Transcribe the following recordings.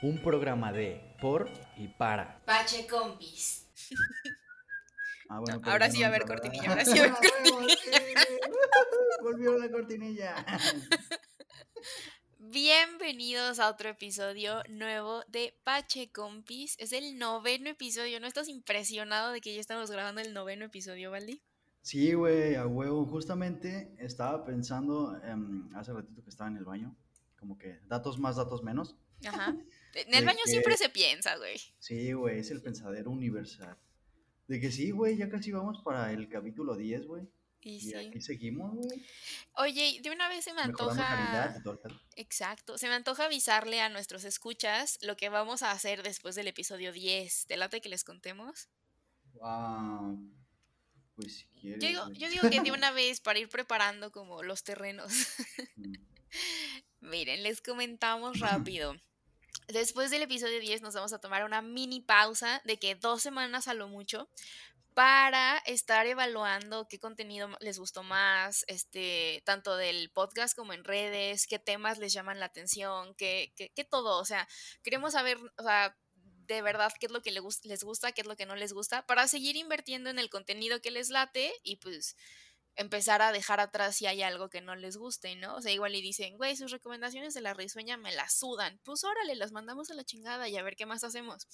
Un programa de, por y para. Pache Compis. Ah, bueno, ahora sí va a haber cortinilla, ahora sí va a haber cortinilla. Volvió la cortinilla. Bienvenidos a otro episodio nuevo de Pache Compis. Es el noveno episodio. ¿No estás impresionado de que ya estamos grabando el noveno episodio, Valdi? Sí, güey, a huevo. Justamente estaba pensando em, hace ratito que estaba en el baño, como que datos más, datos menos. Ajá. En el De baño que- siempre se piensa, güey. Sí, güey, es el pensadero universal. De que sí, güey, ya casi vamos para el capítulo 10, güey. Y Y sí. aquí seguimos, güey. Oye, de una vez se me Mejorando antoja. Exacto. Se me antoja avisarle a nuestros escuchas lo que vamos a hacer después del episodio 10. ¿Te late que les contemos? Wow. Pues si quieres. Yo digo, güey. yo digo que de una vez para ir preparando como los terrenos. Mm. Miren, les comentamos rápido. Después del episodio 10 nos vamos a tomar una mini pausa de que dos semanas a lo mucho para estar evaluando qué contenido les gustó más, este, tanto del podcast como en redes, qué temas les llaman la atención, qué, qué, qué todo. O sea, queremos saber, o sea, de verdad qué es lo que les gusta, qué es lo que no les gusta, para seguir invirtiendo en el contenido que les late y pues empezar a dejar atrás si hay algo que no les guste, ¿no? O sea, igual y dicen, güey, sus recomendaciones de la risueña me las sudan. Pues órale, las mandamos a la chingada y a ver qué más hacemos.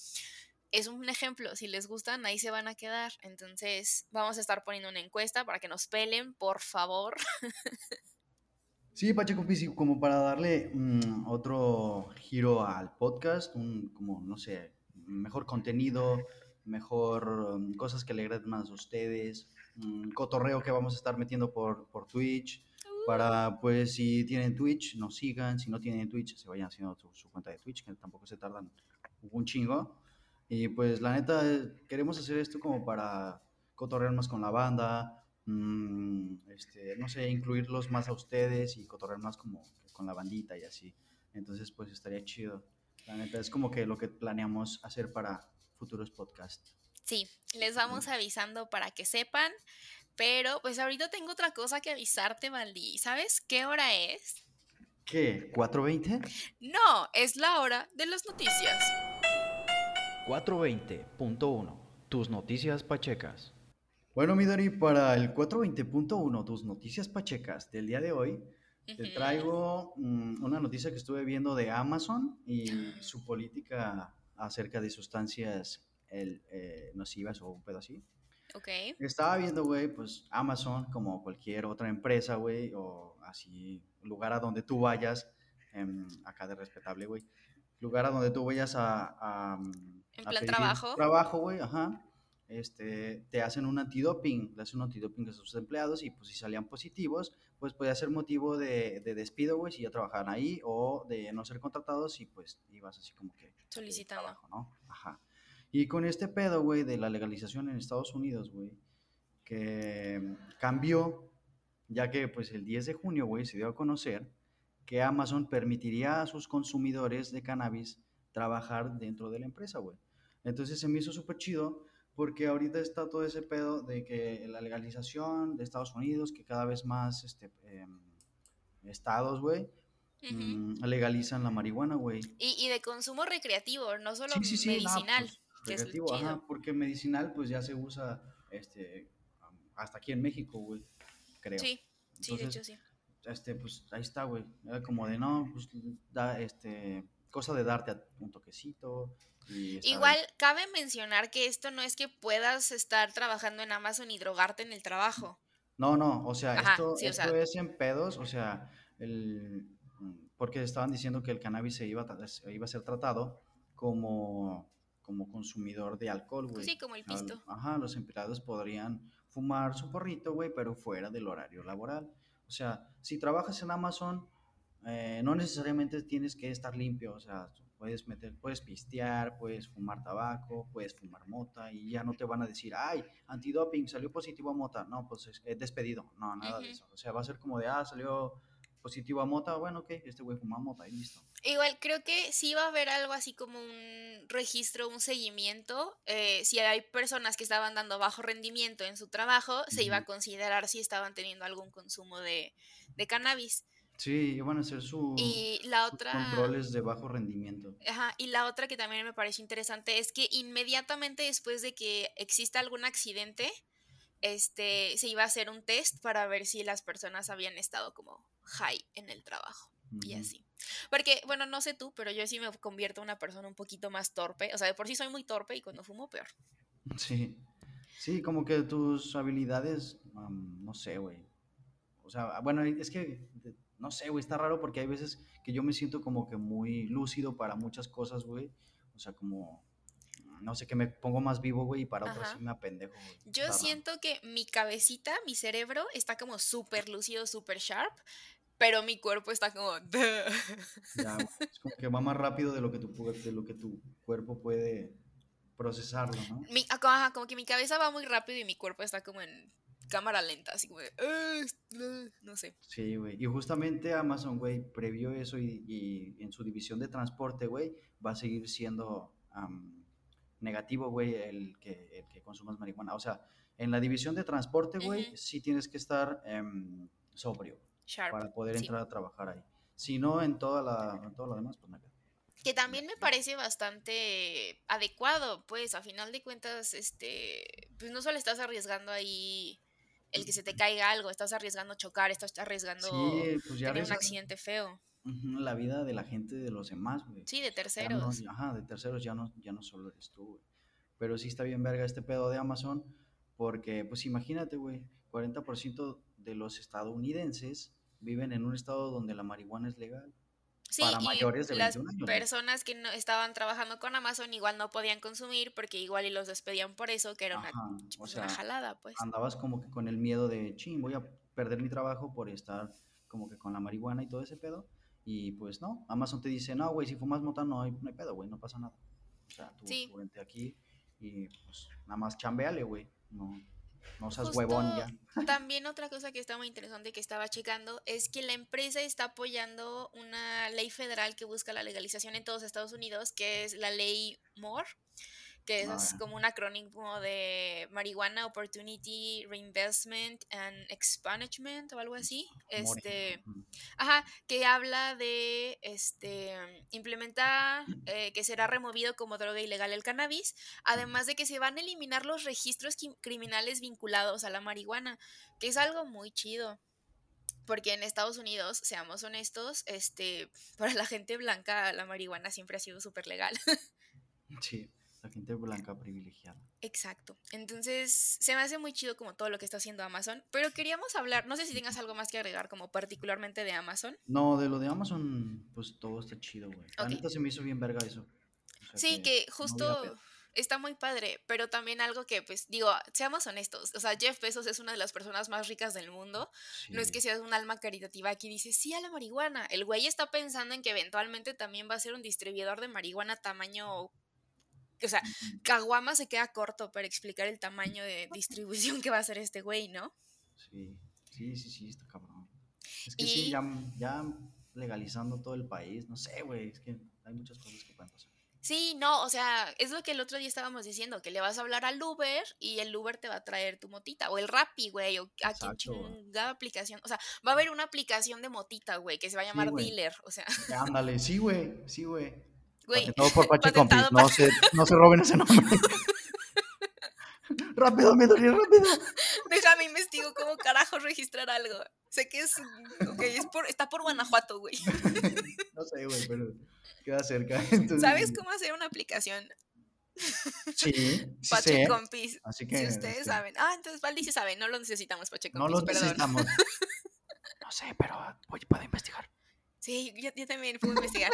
Es un ejemplo, si les gustan, ahí se van a quedar. Entonces, vamos a estar poniendo una encuesta para que nos pelen, por favor. Sí, Pacheco Pisi, como para darle mm, otro giro al podcast, un, como, no sé, mejor contenido, mejor mm, cosas que le agraden más a ustedes, mm, cotorreo que vamos a estar metiendo por, por Twitch, para, pues, si tienen Twitch, nos sigan, si no tienen Twitch, se vayan haciendo su, su cuenta de Twitch, que tampoco se tardan un chingo. Y pues, la neta, eh, queremos hacer esto como para cotorrear más con la banda, mm, este, no sé, incluirlos más a ustedes y cotorrear más como con la bandita y así. Entonces, pues estaría chido. La neta, es como que lo que planeamos hacer para futuros podcasts. Sí, les vamos avisando para que sepan. Pero, pues ahorita tengo otra cosa que avisarte, Valdi. ¿Sabes qué hora es? ¿Qué? ¿420? No, es la hora de las noticias. 420.1. Tus noticias pachecas. Bueno, Midori, para el 420.1, tus noticias pachecas del día de hoy, te traigo mm, una noticia que estuve viendo de Amazon y su política acerca de sustancias el, eh, nocivas o un pedo así. Ok. Estaba viendo, güey, pues Amazon, como cualquier otra empresa, güey, o así, lugar a donde tú vayas, em, acá de respetable, güey, lugar a donde tú vayas a... a, mm, En a plan pedir trabajo. Trabajo, güey, ajá. Este, te hacen un antidoping, le hacen un antidoping a sus empleados y pues si salían positivos, pues podía ser motivo de, de despido, güey, si ya trabajaban ahí o de no ser contratados y pues ibas así como que... de Solicitando. trabajo, ¿no? Ajá. Y con este pedo, güey, de la legalización en Estados Unidos, güey, que cambió, ya que pues el 10 de junio, güey, se dio a conocer que Amazon permitiría a sus consumidores de cannabis trabajar dentro de la empresa, güey. Entonces se me hizo súper chido porque ahorita está todo ese pedo de que la legalización de Estados Unidos, que cada vez más este, em, estados, güey, mm, legalizan la marihuana, güey. Y, y de consumo recreativo, no solo Sí, sí, sí, no, medicinal, pues, que es lo recreativo, ajá, porque medicinal pues ya se usa este hasta aquí en México, güey, creo. Sí, sí, de hecho sí. Este, pues ahí está, güey. Era como de no, pues da este cosa de darte un toquecito y Igual cabe mencionar que esto no es que puedas estar trabajando en Amazon y drogarte en el trabajo. No, no, o sea, Ajá, esto, sí, o esto sea. es en pedos, o sea, el, mm, porque estaban diciendo que el cannabis se iba, a se iba a ser tratado como, como consumidor de alcohol, güey. Sí, como el pisto. Ajá, los empleados podrían fumar su porrito, güey, pero fuera del horario laboral. O sea, si trabajas en Amazon, eh, no necesariamente tienes que estar limpio, o sea, puedes meter, puedes pistear, puedes fumar tabaco, puedes fumar mota y ya no te van a decir, ay, antidoping, salió positivo a mota. No, pues es es despedido. No, nada de eso. O sea, va a ser como de, ah, salió positivo a mota, bueno, ok, este güey fuma mota y listo. Igual creo que sí va a haber algo así como un registro, un seguimiento. eh, si hay personas que estaban dando bajo rendimiento en su trabajo, se iba a considerar si estaban teniendo algún consumo de, de cannabis. Sí, van a hacer su, Y la sus controles de bajo rendimiento. Ajá, y la otra que también me parece interesante es que inmediatamente después de que exista algún accidente, este, se iba a hacer un test para ver si las personas habían estado como high en el trabajo y así. Porque, bueno, no sé tú, pero yo sí me convierto en una persona un poquito más torpe. O sea, de por sí soy muy torpe y cuando fumo peor. Sí. Sí, como que tus habilidades, no sé, güey. O sea, bueno, es que, no sé, güey, está raro porque hay veces que yo me siento como que muy lúcido para muchas cosas, güey. O sea, como, no sé, que me pongo más vivo, güey, y para otras sí me apendejo. Yo Está raro. siento que mi cabecita, mi cerebro, está como súper lúcido, súper sharp, pero mi cuerpo está como... Ya, es como que va más rápido de lo que tu, de lo que tu cuerpo puede procesarlo, ¿no? Mi- ajá, como que mi cabeza va muy rápido y mi cuerpo está como en cámara lenta, así como de... No sé. Sí, güey. Y justamente Amazon, güey, previó eso y, y en su división de transporte, güey, va a seguir siendo am, negativo, güey, el que, el que consumas marihuana. O sea, en la división de transporte, güey, sí tienes que estar em, sobrio Sharp. para poder sí. entrar a trabajar ahí. Si no, en toda la, en todo lo demás, pues pedo. Que también me parece bastante adecuado, pues a final de cuentas, este, pues no solo estás arriesgando ahí el que se te caiga algo, estás arriesgando chocar, estás arriesgando Sí, pues ya tener un accidente feo. la vida de la gente, de los demás, güey. Sí, de no, terceros. ajá, de terceros ya no, ya no solo eres tú, güey. Pero sí está bien verga este pedo de Amazon, porque, pues imagínate, güey, 40% de los estadounidenses viven en un estado donde la marihuana es legal. Sí, para mayores de las 21 años, personas que no estaban trabajando con Amazon igual no podían consumir porque igual y los despedían por eso, que era una, Ajá, o pues, una sea, jalada, pues. andabas como que con el miedo de, ching, voy a perder mi trabajo por estar como que con la marihuana y todo ese pedo. Y pues no, Amazon te dice, no, güey, si fumas mota no hay, no hay pedo, güey, no pasa nada. O sea, tú, Sí. tú vente aquí y pues nada más chambeale, güey. No, no seas Justo huevón ya. también otra cosa que está muy interesante que estaba checando es que la empresa está apoyando una ley federal que busca la legalización en todos Estados Unidos, que es la ley MORE, que es Ah, como un acrónimo de Marijuana Opportunity Reinvestment and Expungement o algo así. Este. Ajá, que habla de este implementar eh, que será removido como droga ilegal el cannabis, además de que se van a eliminar los registros criminales vinculados a la marihuana, que es algo muy chido. Porque en Estados Unidos, seamos honestos, este, para la gente blanca la marihuana siempre ha sido súper legal. Sí, la gente blanca privilegiada. Exacto. Entonces, se me hace muy chido como todo lo que está haciendo Amazon, pero queríamos hablar, no sé si tengas algo más que agregar como particularmente de Amazon. No, de lo de Amazon, pues todo está chido, güey. La Ok. neta se me hizo bien verga eso. O sea, Sí, que justo está muy padre, pero también algo que, pues, digo, seamos honestos, o sea, Jeff Bezos es una de las personas más ricas del mundo, no es que seas un alma caritativa que dice sí a la marihuana, el güey está pensando en que eventualmente también va a ser un distribuidor de marihuana tamaño, o sea. Caguama se queda corto para explicar el tamaño de distribución que va a hacer este güey, ¿no? Sí, sí, sí, sí, está cabrón. Es que sí, ya, ya legalizando todo el país, no sé, güey, es que hay muchas cosas que pueden pasar. Sí, no, o sea, es lo que el otro día estábamos diciendo, que le vas a hablar al Uber y el Uber te va a traer tu motita, o el Rappi, güey, o a quien chingada aplicación, o sea, va a haber una aplicación de motita, güey, que se va a llamar. Dealer, o sea, Ándale, sí, güey, sí, güey. Güey, Patentado por Pache Compis, no se, no se roben ese nombre. rápido, mi Dori, rápido. déjame investigo cómo carajo registrar algo. Sé que es, ok, es por, está por Guanajuato, güey. no sé, güey, pero queda cerca. Entonces, ¿Sabes cómo hacer una aplicación? Sí, sí Pache sé. Compis. Así que Si ustedes este, saben. Ah, entonces Valdi sí sabe, no lo necesitamos, Pache no Compis, lo perdón. necesitamos. No sé, pero voy, puedo investigar. Sí, yo, yo también puedo investigar.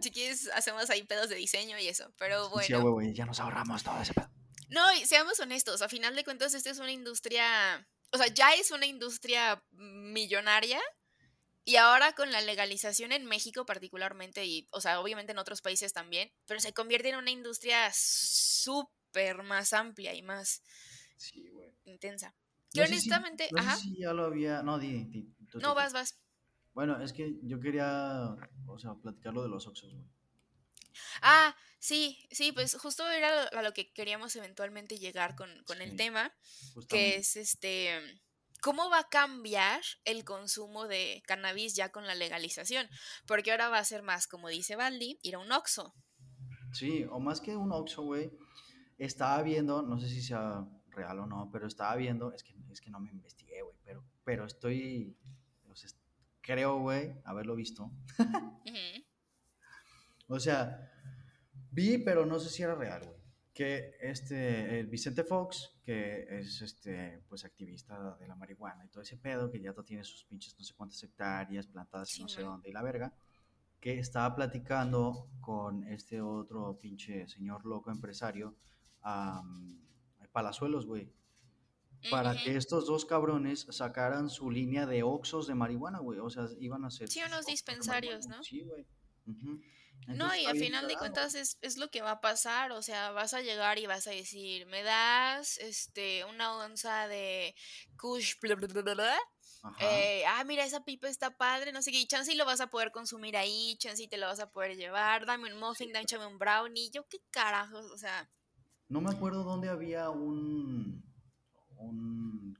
si quieres, hacemos ahí pedos de diseño y eso. Pero Sí, a bueno. huevo, y ya nos ahorramos todo ese pedo. No, seamos honestos, a final de cuentas, esta es una industria. O sea, ya es una industria millonaria. Y ahora con la legalización en México particularmente, y, o sea, obviamente en otros países también, pero se convierte en una industria súper más amplia y más Sí, intensa. Que No sé si- honestamente, no sé ajá. si ya lo había. No, di, di, tú, No, tú. vas, vas. Bueno, es que yo quería, o sea, platicar lo de los Oxxos, güey. Ah, sí, sí, pues justo era lo- a lo que queríamos eventualmente llegar con, con el tema, que Justamente. es este ¿cómo va a cambiar el consumo de cannabis ya con la legalización? Porque ahora va a ser más, como dice Baldi, ir a un Oxxo. Sí, o más que un Oxxo, güey. Estaba viendo, no sé si sea real o no, pero estaba viendo, es que, es que no me investigué, güey, pero, pero estoy, creo, güey, haberlo visto. O sea, vi, pero no sé si era real, güey. Que este, el Vicente Fox, que es este, pues activista de la marihuana y todo ese pedo, que ya tiene sus pinches no sé cuántas hectáreas plantadas y no sé dónde y la verga, que estaba platicando con este otro pinche señor loco empresario, Palazuelos, güey, para que estos dos cabrones sacaran su línea de oxos de marihuana, güey. O sea, iban a hacer. Sí, unos dispensarios. ¿no? Sí, güey. No, y está a bien final de cuentas es, es lo que va a pasar, o sea, vas a llegar y vas a decir, me das este una onza de Kush, bla, bla, bla, eh, ah, mira, esa pipa está padre, no sé qué, y chance y lo vas a poder consumir ahí, chance y te lo vas a poder llevar, dame un muffin, dame un brownie, yo qué carajos, o sea, No me acuerdo dónde había un. Un.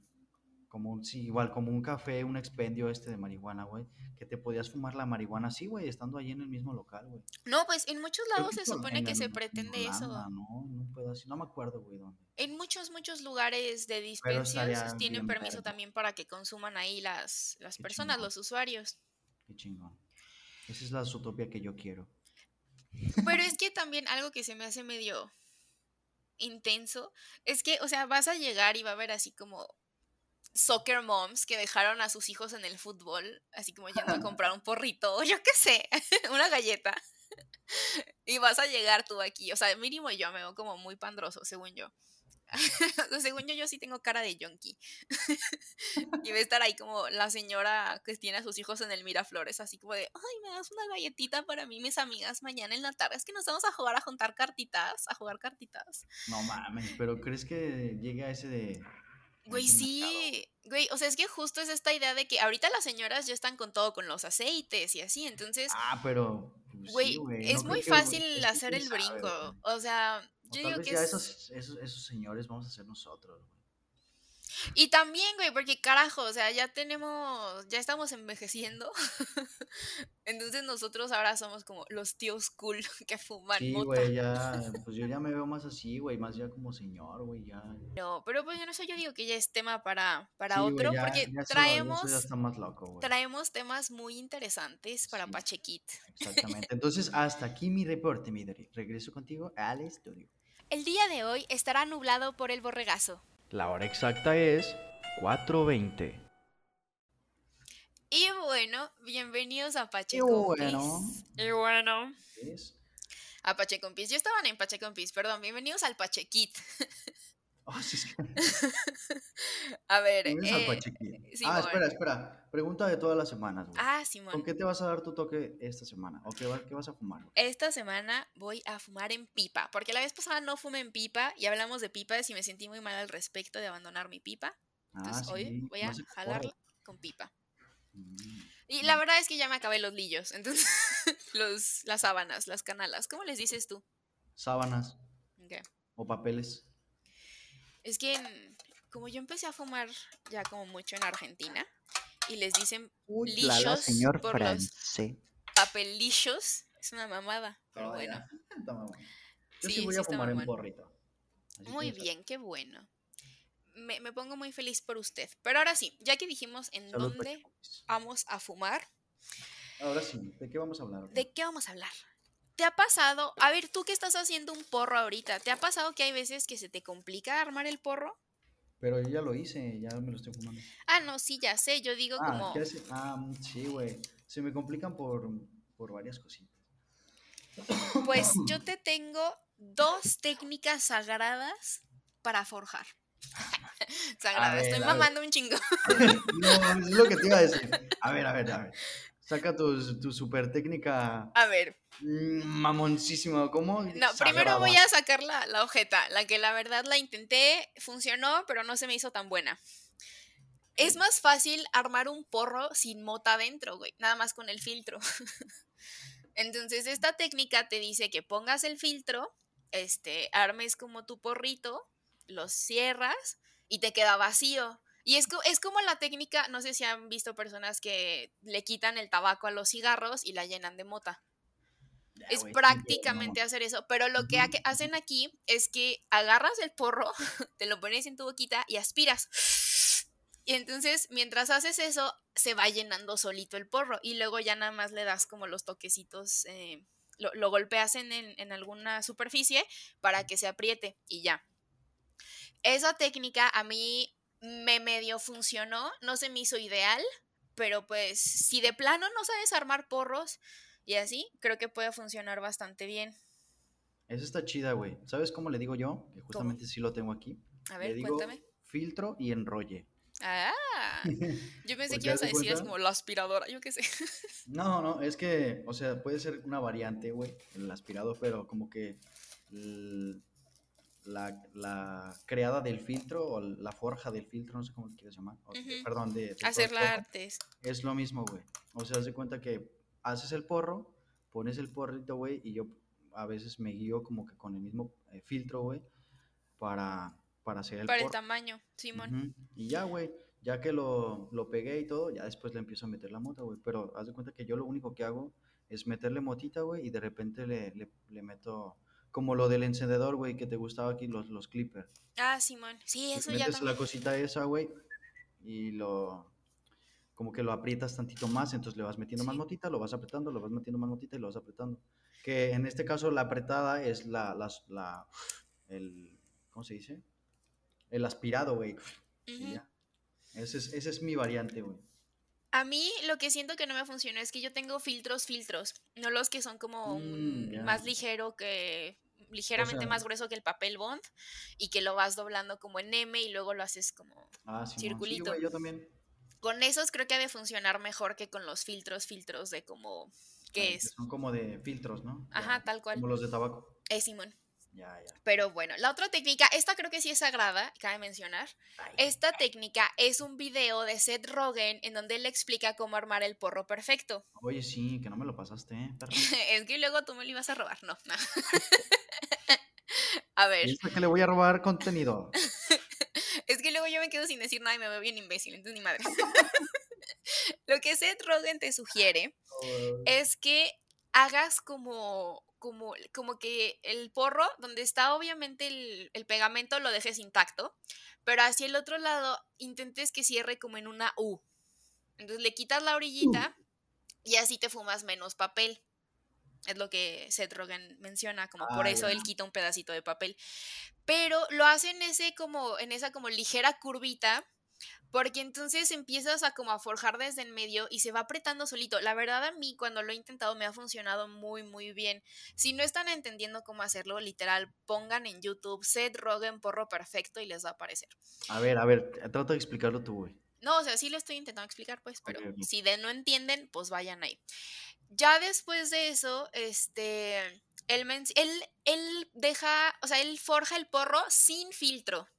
Como un. Sí, igual, como un café, un expendio este de marihuana, güey. Que te podías fumar la marihuana así, güey, estando ahí en el mismo local, güey. no, pues en muchos lados se supone que se en pretende Holanda, eso. ¿no? En un pedazo- No me acuerdo, güey, dónde. En muchos, muchos lugares de estaría tienen permiso también para que consuman ahí las, las Qué personas, chingón. los usuarios. Qué chingón. Esa es la utopía que yo quiero. Pero es que también algo que se me hace medio intenso es que, o sea, vas a llegar y va a haber así como soccer moms que dejaron a sus hijos en el fútbol, así como yendo a comprar un porrito o yo qué sé, una galleta. Y vas a llegar tú aquí, o sea, mínimo yo me veo como muy pandroso, según yo. Según yo, yo sí tengo cara de yonki. y va a estar ahí como la señora que tiene a sus hijos en el Miraflores, así como de, ay, me das una galletita para mí, mis amigas, mañana en la tarde. Es que nos vamos a jugar a juntar cartitas, a jugar cartitas. No mames, pero ¿crees que llegue a ese de. Güey, sí, güey, o sea, es que justo es esta idea de que ahorita las señoras ya están con todo, con los aceites y así, entonces, Ah, pero. pues, güey, sí, güey. es no muy fácil que hacer el brinco. O sea, O yo tal digo vez que ya es... esos, esos, esos señores vamos a ser nosotros, güey. Y también, güey, porque carajo, o sea, ya tenemos, ya estamos envejeciendo. Entonces nosotros ahora somos como los tíos cool que fuman Sí, güey, ya. Pues yo ya me veo más así, güey. Más ya como señor, güey, ya. No, pero pues eso yo digo que ya es tema para, para Sí, otro, ya, porque ya traemos, ya está más loco, traemos temas muy interesantes para Sí. Pachequit. Exactamente. Entonces, hasta aquí mi reporte, mi. Regreso contigo al estudio. El día de hoy estará nublado por el borregazo. La hora exacta es 4.20. Y bueno, bienvenidos a Y Pachecompis. bueno. Y bueno. A Pachecompis. Yo estaba en Pachecompis, perdón. Bienvenidos al Pachequit. Sí, que. A ver. Eh. Ah, espera, espera. Pregunta de todas las semanas. Ah, ¿Con Simón. qué te vas a dar tu toque esta semana? ¿O qué, va- qué vas a fumar? Esta semana voy a fumar en pipa, porque la vez pasada no fumé en pipa y hablamos de pipas y me sentí muy mal al respecto de abandonar mi pipa. Ah, Entonces hoy voy a no jalarla con pipa. Mm. Y la verdad es que ya me acabé los lillos, entonces los, las sábanas, las canalas. ¿Cómo les dices tú? Sábanas o papeles. Es que en- como yo empecé a fumar ya como mucho en Argentina y les dicen Uy, señor por los- papelillos, es una mamada, pero Oh, bueno. mamón. Yo sí, Sí, voy sí a fumar mamón. porrito. Muy bien, qué bueno. Me, me pongo muy feliz por usted. Pero ahora sí, ya que dijimos en Salud, dónde vamos a fumar, Ahora sí, ¿de qué vamos a hablar? ¿de qué vamos a hablar? ¿Te ha pasado? A ver, tú que estás haciendo un porro ahorita, ¿te ha pasado que hay veces que se te complica armar el porro? Pero yo ya lo hice, ya me lo estoy fumando. Ah, no, sí, ya sé, yo digo Ah, como... Ah, mm, sí, güey. Se me complican por, por varias cositas. Pues yo te tengo dos técnicas sagradas para forjar. Sagrada, ver, estoy mamando un chingo. no, es lo que te iba a decir. A ver, a ver, a ver. Saca tu, tu super técnica A ver, mamoncísima. ¿Cómo? no, primero voy a sacar la, la ojeta, la que la verdad la intenté, funcionó, pero no se me hizo tan buena. Es más fácil armar un porro sin mota adentro, güey, nada más con el filtro. Entonces, esta técnica te dice que pongas el filtro, este, armes como tu porrito, los cierras y te queda vacío. Y es, es como la técnica, no sé si han visto personas que le quitan el tabaco a los cigarros y la llenan de mota. es prácticamente hacer eso, pero lo que hacen aquí es que agarras el porro, te lo pones en tu boquita y aspiras. Y entonces, mientras haces eso, se va llenando solito el porro y luego ya nada más le das como los toquecitos, eh, lo, golpeas en, en, alguna superficie para que se apriete y ya. Esa técnica a mí me medio funcionó, no se me hizo ideal, pero pues si de plano no sabes armar porros y así, creo que puede funcionar bastante bien. Eso está chida, güey. ¿Sabes cómo le digo yo? Que justamente sí lo tengo aquí. A ver, cuéntame. Filtro y enrolle. Ah, yo pensé que ibas a decir es como la aspiradora, yo qué sé. No, no, es que, o sea, puede ser una variante, güey, el aspirador, pero como que la, creada del filtro o la forja del filtro, no sé cómo quieres llamar, perdón, de... Hacer la artes. Es lo mismo, güey. O sea, haz de cuenta que haces el porro, pones el porrito, güey, y yo a veces me guío como que con el mismo eh, filtro, güey, para, para hacer el Para el tamaño, Simón. Y ya, güey, ya que lo, lo, pegué y todo, ya después le empiezo a meter la mota, güey. Pero haz de cuenta que yo lo único que hago es meterle motita, güey, y de repente le, le, le meto como lo del encendedor, güey, que te gustaba aquí, los, los clippers. Ah, Simón. Sí, eso ya. Metes la cosita esa, güey, y lo. Como que lo aprietas tantito más, entonces le vas metiendo más motita, lo vas apretando, lo vas metiendo más motita y lo vas apretando. Que en este caso la apretada es la. la, la el, ¿Cómo se dice? El aspirado, güey. Esa es, ese es mi variante, güey. A mí lo que siento que no me funciona es que yo tengo filtros, filtros, no los que son como mm, más ligero que ligeramente más grueso que el papel bond y que lo vas doblando como en M y luego lo haces como ah, circulito. yo también. Con esos creo que ha de funcionar mejor que con los filtros, filtros de como ¿qué es? Son como de filtros, ¿no? Ajá, tal cual. Como los de tabaco. Es Simón. Ya, ya. Pero bueno, la otra técnica, esta creo que sí es sagrada, cabe mencionar. esta técnica es un video de Seth Rogen en donde él explica cómo armar el porro perfecto. Oye, sí, que no me lo pasaste, ¿eh? es que luego tú me lo ibas a robar, no. a ver. Es que le voy a robar contenido. es que luego yo me quedo sin decir nada y me veo bien imbécil, entonces ni madre. lo que Seth Rogen te sugiere es que hagas como como, como que el porro, donde está obviamente el, pegamento, lo dejes intacto, pero hacia el otro lado intentes que cierre como en una U. Entonces le quitas la orillita y así te fumas menos papel. Es lo que Seth Rogen menciona, como por ah, eso él quita un pedacito de papel. Pero lo hace en ese como, en esa como ligera curvita porque entonces empiezas a como a forjar desde en medio y se va apretando solito. La verdad a mí cuando lo he intentado me ha funcionado muy muy bien. Si no están entendiendo cómo hacerlo, literal, pongan en YouTube Seth Rogen porro perfecto y les va a aparecer. A ver, a ver, trata de explicarlo tú, güey. No, o sea, sí lo estoy intentando explicar, pues, pero si de no entienden, pues vayan ahí. Ya después de eso, este, él, él, él deja, o sea, él forja el porro sin filtro.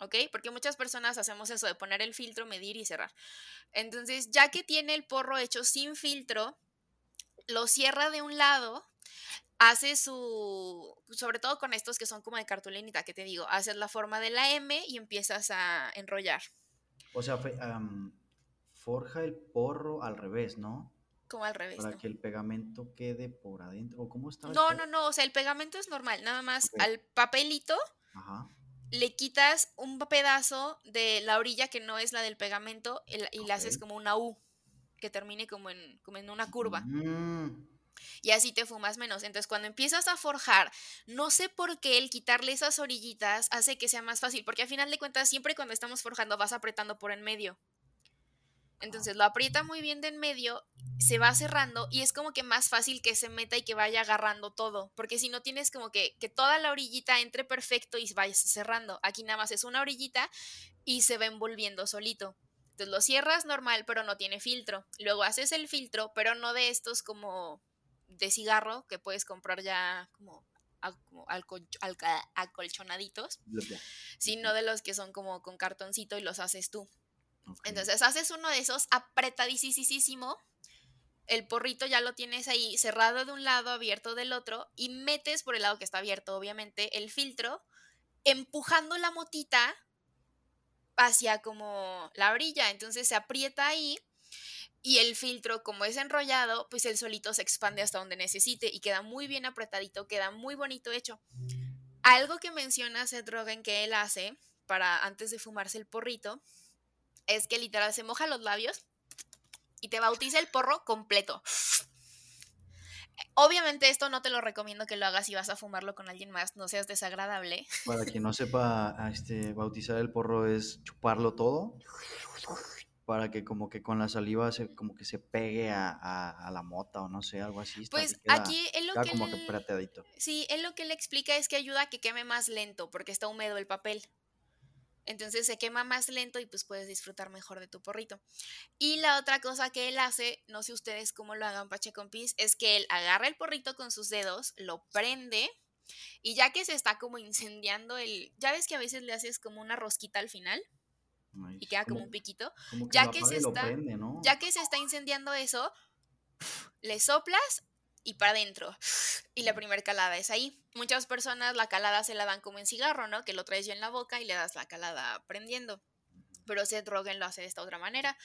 ¿Ok? Porque muchas personas hacemos eso de poner el filtro, medir y cerrar. Entonces, ya que tiene el porro hecho sin filtro, lo cierra de un lado, hace su, sobre todo con estos que son como de cartulinita, que te digo, haces la forma de la M y empiezas a enrollar. O sea, forja el porro al revés, ¿no? Como al revés. Para que el pegamento quede por adentro. ¿O cómo está? No, no, no. O sea, el pegamento es normal. Nada más al papelito Ajá le quitas un pedazo de la orilla que no es la del pegamento y, la haces como una U, que termine como en, como en una curva. Mm. Y así te fumas menos. Entonces, cuando empiezas a forjar, no sé por qué el quitarle esas orillitas hace que sea más fácil, porque al final de cuentas, siempre cuando estamos forjando vas apretando por en medio. Entonces lo aprieta muy bien de en medio, se va cerrando y es como que más fácil que se meta y que vaya agarrando todo, porque si no tienes como que, que toda la orillita entre perfecto y vayas cerrando. Aquí nada más es una orillita y se va envolviendo solito. Entonces lo cierras normal, pero no tiene filtro. Luego haces el filtro, pero no de estos como de cigarro que puedes comprar ya como, acolchonaditos, sino de los que son como con cartoncito y los haces tú. Entonces haces uno de esos apretadísimo, el porrito ya lo tienes ahí cerrado de un lado, abierto del otro, y metes por el lado que está abierto, obviamente, el filtro, empujando la motita hacia como la orilla, entonces se aprieta ahí y el filtro, como es enrollado, pues el solito se expande hasta donde necesite y queda muy bien apretadito, queda muy bonito hecho. Algo que menciona Seth Rogen que él hace para antes de fumarse el porrito es que literal se moja los labios y te bautiza el porro completo. Obviamente esto no te lo recomiendo que lo hagas si vas a fumarlo con alguien más, no seas desagradable. Para quien no sepa, este, bautizar el porro es chuparlo todo para que como que con la saliva se, como que se pegue a, a, la mota o no sé, algo así. Pues aquí es lo que, como que Sí, él lo que le explica es que ayuda a que queme más lento porque está húmedo el papel. Entonces se quema más lento y pues puedes disfrutar mejor de tu porrito. Y la otra cosa que él hace, no sé ustedes cómo lo hagan Pache Compis, es que él agarra el porrito con sus dedos, lo prende y ya que se está como incendiando el... Ya ves que a veces le haces como una rosquita al final y queda como, un piquito. ya, que se está, ya que se está incendiando eso, le soplas y para adentro. Y la primera calada es ahí. Muchas personas la calada se la dan como en cigarro, ¿no? Que lo traes ya en la boca y le das la calada prendiendo. Pero Seth Rogen lo hace de esta otra manera.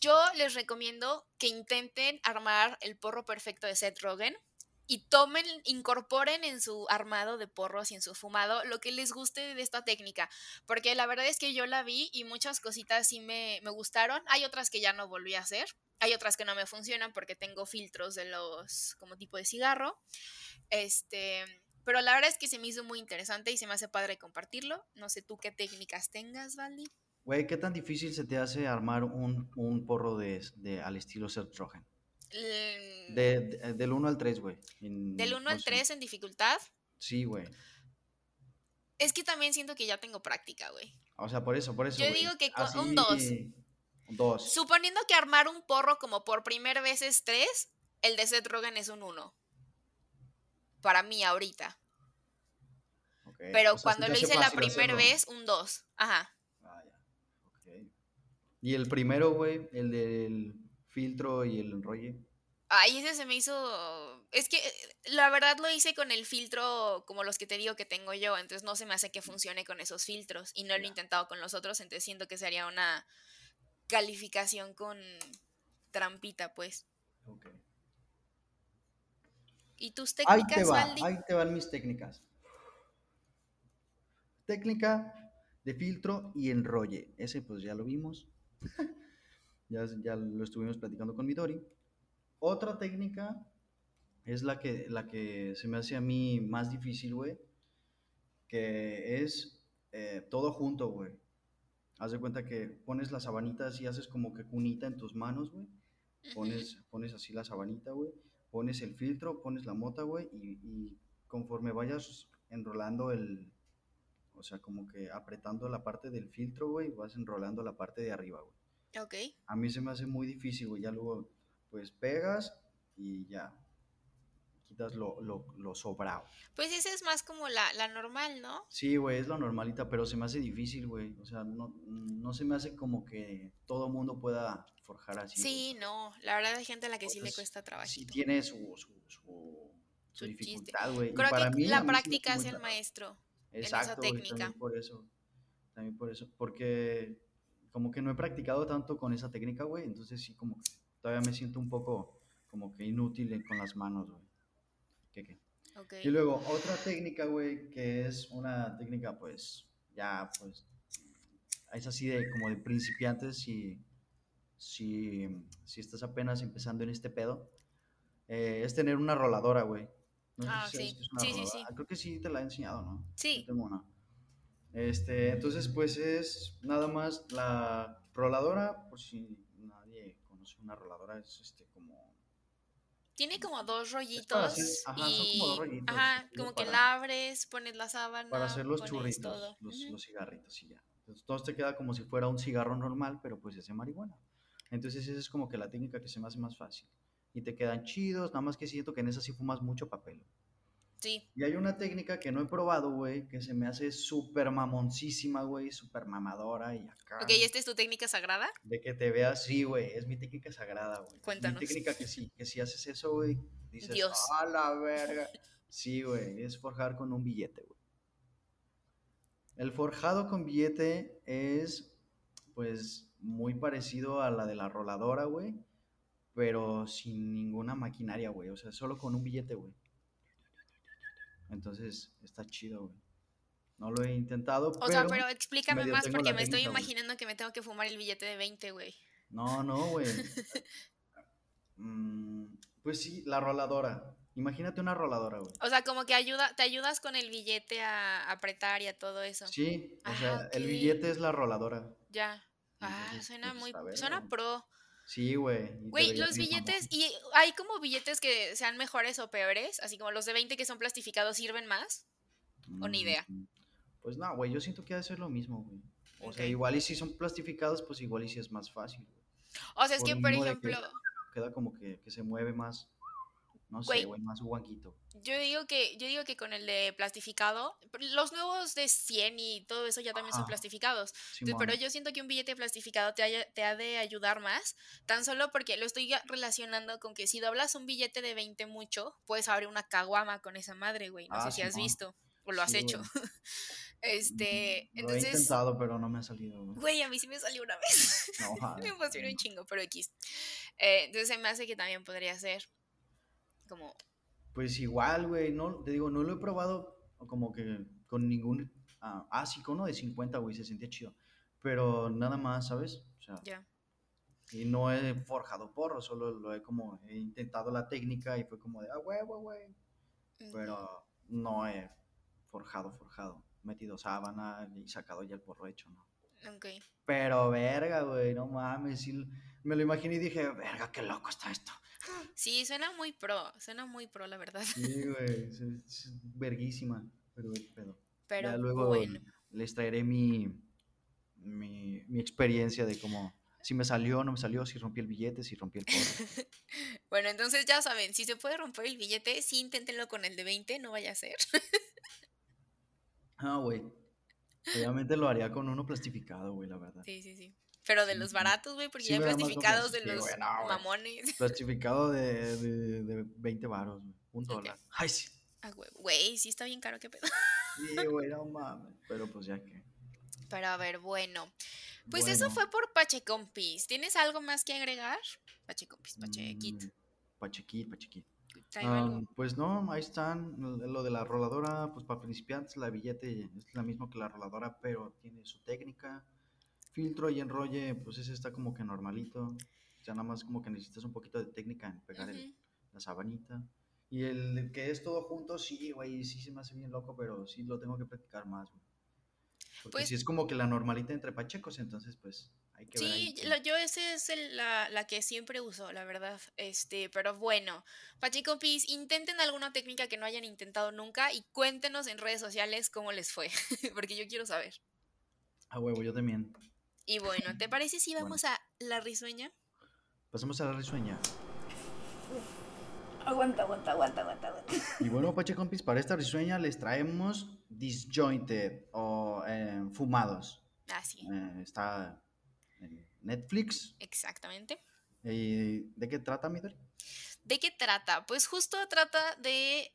Yo les recomiendo que intenten armar el porro perfecto de Seth Rogen y tomen, incorporen en su armado de porros y en su fumado lo que les guste de esta técnica, porque la verdad es que yo la vi y muchas cositas sí me, gustaron, hay otras que ya no volví a hacer, hay otras que no me funcionan porque tengo filtros de los como tipo de cigarro, este, pero la verdad es que se me hizo muy interesante y se me hace padre compartirlo, no sé tú qué técnicas tengas, Valdi. Güey, ¿qué tan difícil se te hace armar un, porro de, de, al estilo Seth Rogen? De, del 1 al 3, güey. ¿Del 1 al 3 en dificultad? Sí, güey. Es que también siento que ya tengo práctica, güey. O sea, por eso, por eso. Yo digo que con un 2. Dos. Suponiendo que armar un porro como por primera vez es 3, el de Seth Rogen es un 1. Para mí, ahorita. Pero cuando lo hice la primera vez, un 2. Ajá. Ah, ya. Okay. Y el primero, güey, el del filtro y el enrolle. Ay, ese se me hizo. Es que eh, la verdad lo hice con el filtro como los que te digo que tengo yo, entonces no se me hace que funcione con esos filtros y no lo he intentado con los otros, entonces siento que sería una calificación con trampita, pues. Ok. ¿Y tus técnicas, ahí te va, Ahí te van mis técnicas. Técnica de filtro y enrolle. Ese pues ya lo vimos. ya, ya lo estuvimos platicando con Midori. Otra técnica es la que, la que se me hace a mí más difícil, güey, que es eh, todo junto, güey. Haz de cuenta que pones las sabanitas y haces como que cunita en tus manos, güey. Pones, pones así la sabanita, güey. Pones el filtro, pones la mota, güey. Y, y, conforme vayas enrolando el... O sea, como que apretando la parte del filtro, güey, vas enrolando la parte de arriba, güey. Ok. A mí se me hace muy difícil, güey. Ya luego, pues pegas y ya. Quitas lo, lo, lo sobrado. Pues esa es más como la, la normal, ¿no? Sí, güey, es la normalita, pero se me hace difícil, güey. O sea, no, no se me hace como que todo mundo pueda forjar así. Sí, no. La verdad hay gente a la que sí le cuesta trabajo. Sí tiene su, su, su, dificultad, güey. Creo para que mí, la práctica es el maestro. Exacto, en esa técnica. también por eso. También por eso. Porque como que no he practicado tanto con esa técnica, güey, entonces sí como que todavía me siento un poco como que inútil con las manos, güey. ¿Qué, qué? Okay. Y luego otra técnica, güey, que es una técnica, pues, ya, pues, es así de como de principiantes si, si, si estás apenas empezando en este pedo, eh, es tener una roladora, güey. ah, sí. sí, sí, sí. Creo que sí te la he enseñado, ¿no? Sí. tengo una. Este, entonces, pues es nada más la roladora, por si nadie conoce una roladora, es este como... Tiene como dos rollitos. ajá, y... son como dos rollitos. Ajá, como que la abres, pones la sábana. Para hacer los churritos, los, los, cigarritos y ya. Entonces todo te queda como si fuera un cigarro normal, pero pues es de marihuana. Entonces esa es como que la técnica que se me hace más fácil. Y te quedan chidos, nada más que siento que en esa sí fumas mucho papel. Sí. Y hay una técnica que no he probado, güey, que se me hace súper mamoncísima, güey, súper mamadora y acá. Ok, ¿y esta es tu técnica sagrada? De que te veas, sí, güey, es mi técnica sagrada, güey. Cuéntanos. Mi técnica que sí, que si haces eso, güey, dices, Dios. ¡a la verga! Sí, güey, es forjar con un billete, güey. El forjado con billete es, pues, muy parecido a la de la roladora, güey, pero sin ninguna maquinaria, güey. O sea, solo con un billete, güey. Entonces, está chido, güey. No lo he intentado, O sea, pero explícame más porque me estoy imaginando que me tengo que fumar el billete de 20, güey. No, no, güey. Mm, pues sí, la roladora. Imagínate una roladora, güey. O sea, como que ayuda, te ayudas con el billete a apretar y a todo eso. Sí, o sea, el billete es la roladora. Ya. Ah, suena pues, muy, suena pro. Sí, güey. Güey, los billetes, y hay como billetes que sean mejores o peores, así como los de 20 que son plastificados sirven más. ¿O ni idea? Mm, pues no, güey, yo siento que debe ser lo mismo, güey. O sea, igual y si son plastificados, pues igual y si es más fácil. O sea, es que, por ejemplo... queda como que, que se mueve más. No sé, güey, más guanquito. Yo digo que yo digo que con el de plastificado, los nuevos de 100 y todo eso ya también son plastificados. pero yo siento que un billete plastificado te, te ha de ayudar más, tan solo porque lo estoy relacionando con que si doblas un billete de 20 mucho, puedes abrir una caguama con esa madre, güey. No ah, sé si has visto o lo has hecho. este, lo he intentado, pero no me ha salido. Güey, a mí sí me salió una vez. No, me emocionó un chingo, pero X. Eh, entonces se me hace que también podría ser como... Pues igual, güey, no, te digo, no lo he probado como que con ningún... ah, ah sí, con uno de 50, güey, se sentía chido. Pero nada más, ¿sabes? O sea, ya. Y no he forjado porro, solo lo he como, he intentado la técnica y fue como de, ah, huevo, güey. Pero no he forjado, forjado. Metido sábana y sacado ya el porro hecho, ¿no? Ok. Pero verga, güey, no mames. me lo imaginé y dije, verga, qué loco está esto. Sí, suena muy pro, suena muy pro, la verdad. Sí, güey, es, verguísima, pero pedo. Pero luego bueno. les traeré mi, mi, mi experiencia de cómo, si me salió, no me salió, si rompí el billete, si rompí el porro. bueno, entonces ya saben, si se puede romper el billete, sí inténtenlo con el de 20, no vaya a ser. ah, güey. Obviamente lo haría con uno plastificado, güey, la verdad. Sí, sí, sí. Pero de los baratos, güey, porque ya hay plastificados de los mamones. Plastificado de, de, de 20 baros, güey. Un dólar. Ay, sí. Ah, güey, güey, sí está bien caro, qué pedo. Sí, güey, no mames. Pero pues ya que. Pero a ver, bueno. Pues eso fue por Pachecompis. ¿Tienes algo más que agregar? Pachecompis, Pachequit. Mm, Pachequit, Pachequit. Um, pues no, ahí están. Lo de la roladora, pues para principiantes, la billete es la misma que la roladora, pero tiene su técnica filtro y enrolle, pues ese está como que normalito. Ya nada más como que necesitas un poquito de técnica en pegar la sabanita. Y el que es todo junto, sí, güey, sí se me hace bien loco, pero sí lo tengo que practicar más, Porque pues si es como que la normalita entre pachecos, entonces pues hay que sí, yo esa es la, la, que siempre uso, la verdad. Este, pero bueno, Pacheco Pis, intenten alguna técnica que no hayan intentado nunca y cuéntenos en redes sociales cómo les fue, porque yo quiero saber. Ah, huevo, yo también. Y bueno, ¿te parece si vamos a la risueña? Pasamos a la risueña. Aguanta, aguanta, aguanta, aguanta, Y bueno, Pache Compis, para esta risueña les traemos Disjointed o eh, Fumados. Ah, sí. Eh, está en Netflix. Exactamente. ¿Y de qué trata, Midori? ¿De qué trata? Pues justo trata de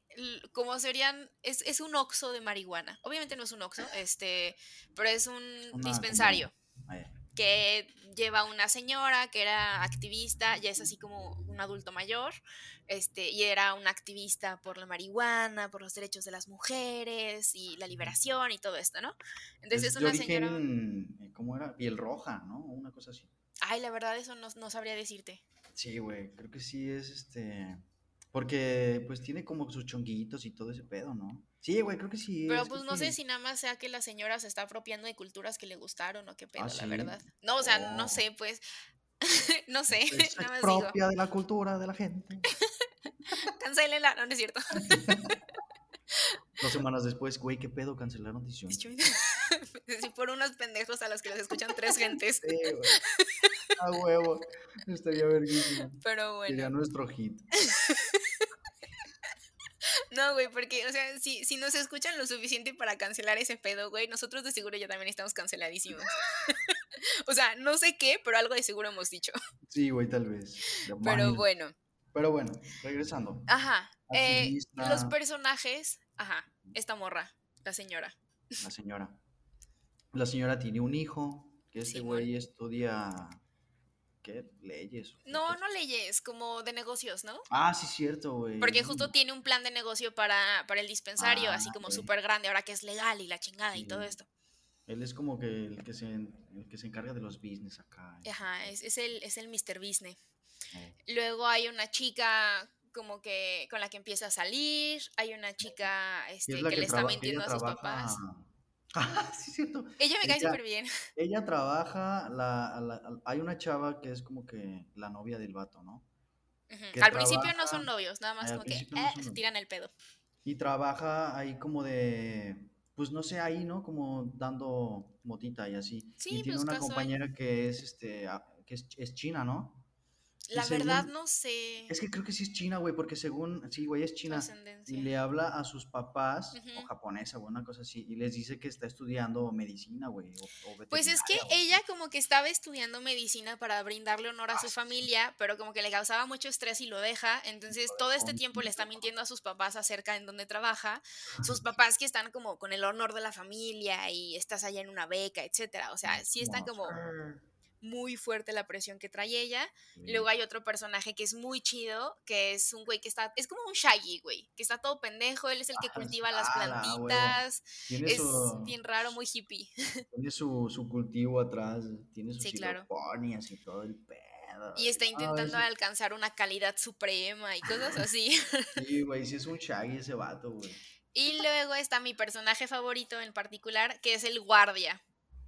como serían, es, es un oxo de marihuana. Obviamente no es un oxo, este, pero es un dispensario que lleva una señora que era activista, ya es así como un adulto mayor, este, y era una activista por la marihuana, por los derechos de las mujeres y la liberación y todo esto, ¿no? Entonces una señora... Eh, ¿Cómo era? Piel roja, ¿no? Una cosa así. Ay, la verdad eso no, no sabría decirte. Sí, güey, creo que sí es este... Porque pues tiene como sus chonguitos y todo ese pedo, ¿no? Sí, güey, creo que sí. Pero pues no sé si nada más sea que la señora se está apropiando de culturas que le gustaron o qué pedo, ah, la verdad. No, o sea, no sé, pues. no sé. Es nada más propia de la cultura de la gente. Cancélenla, no, no es cierto. Dos semanas después, güey, qué pedo, cancelaron edición. Sí, por unos pendejos a los que los escuchan tres gentes. Sí, güey. A huevo. Estaría verguísimo. Pero bueno. Sería nuestro hit. No, güey, porque, o sea, si, si nos escuchan lo suficiente para cancelar ese pedo, güey, nosotros de seguro ya también estamos canceladísimos. o sea, no sé qué, pero algo de seguro hemos dicho. Sí, güey, tal vez. Pero bueno. Pero bueno, regresando. Ajá. Eh, los personajes, ajá, esta morra, la señora. La señora. La señora tiene un hijo, que Simón. güey estudia, ¿qué? Leyes. No, no leyes, como de negocios, ¿no? Ah, sí, cierto, güey. Porque justo tiene un plan de negocio para, para el dispensario, así Ah, como ok. súper grande, ahora que es legal y la chingada y todo esto. Él es como que el que se, el que se encarga de los business acá. Ajá, es, es el, es el Mr. Business. Eh, Luego hay una chica como que con la que empieza a salir, hay una chica que este, es que, que, le está mintiendo a sus papás. Ah, sí, cierto. Ella me cae súper bien. Ella trabaja, la, la- hay una chava que es como que la novia del vato, ¿no? Al principio no son novios, nada más al como que no eh, son se tiran el pedo. Y trabaja ahí como de, pues no sé, ahí, ¿no? Como dando motita y así. Sí, y tiene pues, una compañera que es, este, ah, que es, es china, ¿no? La verdad no sé Es que creo que sí es china, güey, porque según, sí, güey, es china. Y le habla a sus papás, o japonesa, o una cosa así, y les dice que está estudiando medicina, güey, Pues es que ella como que estaba estudiando medicina para brindarle honor a su familia, pero como que le causaba mucho estrés y lo deja. Entonces todo este tiempo le está mintiendo a sus papás acerca en dónde trabaja. Sus papás que están como con el honor de la familia y estás allá en una beca, etcétera. O sea, sí está como. Muy fuerte la presión que trae ella. Sí. Luego hay otro personaje que es muy chido, que es un güey que está, es como un Shaggy, güey, que está todo pendejo, él es el que Ah, cultiva las plantitas, Tiene es su, bien raro, muy hippie. tiene su, su cultivo atrás, tiene sus Sí, claro. y todo el pedo. Y está intentando alcanzar una calidad suprema y cosas así. Sí, güey, sí es un shaggy ese vato, güey. Y luego está mi personaje favorito en particular, que es el guardia.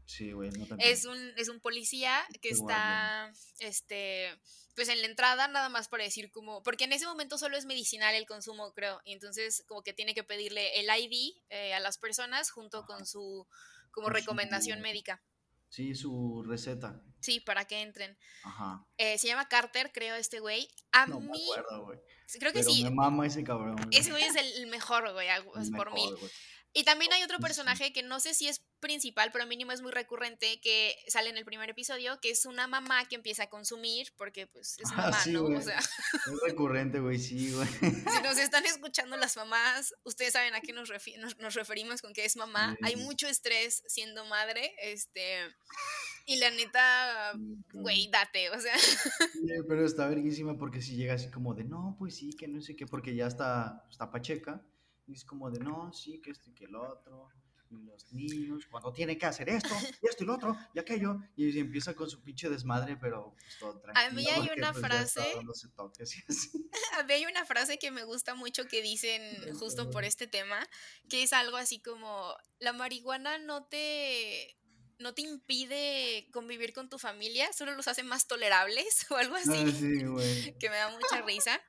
Sí, güey, no. Es un, es un policía que está, este, pues en la entrada nada más para decir como, porque en ese momento solo es medicinal el consumo, creo, y entonces como que tiene que pedirle el ID eh, a las personas junto con su, como su- recomendación médica, Sí, su receta. sí, para que entren. Ajá. Eh, se llama Carter, creo, este güey. A No me mí, acuerdo, güey. creo que Pero sí, me mama ese cabrón. güey. ese güey es el mejor, güey, El por mil. mejor, güey. Y también hay otro personaje que no sé si es principal, pero mínimo es muy recurrente, que sale en el primer episodio, que es una mamá que empieza a consumir, porque pues es Ah, mamá, sí, ¿no? güey. O sea, Es recurrente, güey, sí, güey. si nos están escuchando las mamás, ustedes saben a qué nos, refi- nos, nos referimos con que es mamá. Hay mucho estrés siendo madre, este, y la neta, güey, date, o sea, Sí, pero está verguísima porque si llega así como de, no, pues sí, que no sé qué, porque ya está, está Pacheca, y es como de, no, sí, que esto y que el otro, y los niños, cuando tiene que hacer esto, y esto y lo otro, y aquello, y empieza con su pinche desmadre, pero pues todo tranquilo. A mí hay porque, una pues, frase- toques así. A mí hay una frase que me gusta mucho que dicen justo por este tema, que es algo así como, la marihuana no te, no te impide convivir con tu familia, solo los hace más tolerables o algo así, Ah, sí, que me da mucha risa.